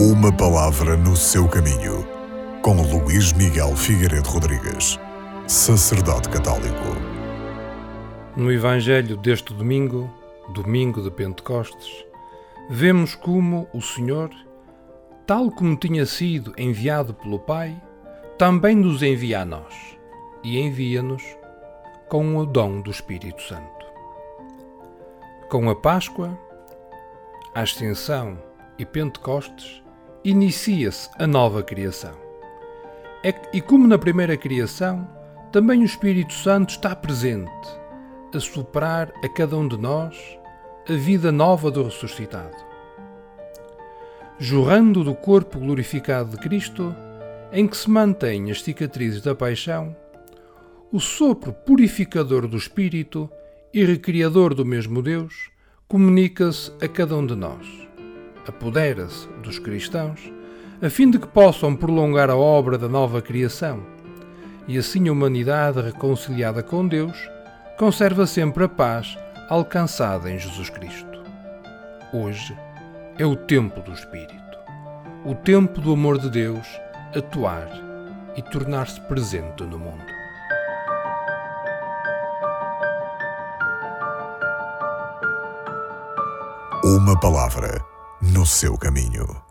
Uma palavra no seu caminho, com Luís Miguel Figueiredo Rodrigues, sacerdote católico. No Evangelho deste domingo, domingo de Pentecostes, vemos como o Senhor, tal como tinha sido enviado pelo Pai, também nos envia a nós e envia-nos com o dom do Espírito Santo. Com a Páscoa, a Ascensão e Pentecostes, inicia-se a nova criação. É e como na primeira criação, também o Espírito Santo está presente, a soprar a cada um de nós a vida nova do ressuscitado. Jorrando do corpo glorificado de Cristo, em que se mantêm as cicatrizes da paixão, o sopro purificador do Espírito e recriador do mesmo Deus comunica-se a cada um de nós apodera-se dos cristãos, a fim de que possam prolongar a obra da nova criação, e assim a humanidade reconciliada com Deus conserva sempre a paz alcançada em Jesus Cristo. Hoje é o tempo do Espírito, o tempo do amor de Deus atuar e tornar-se presente no mundo. Uma palavra no seu caminho.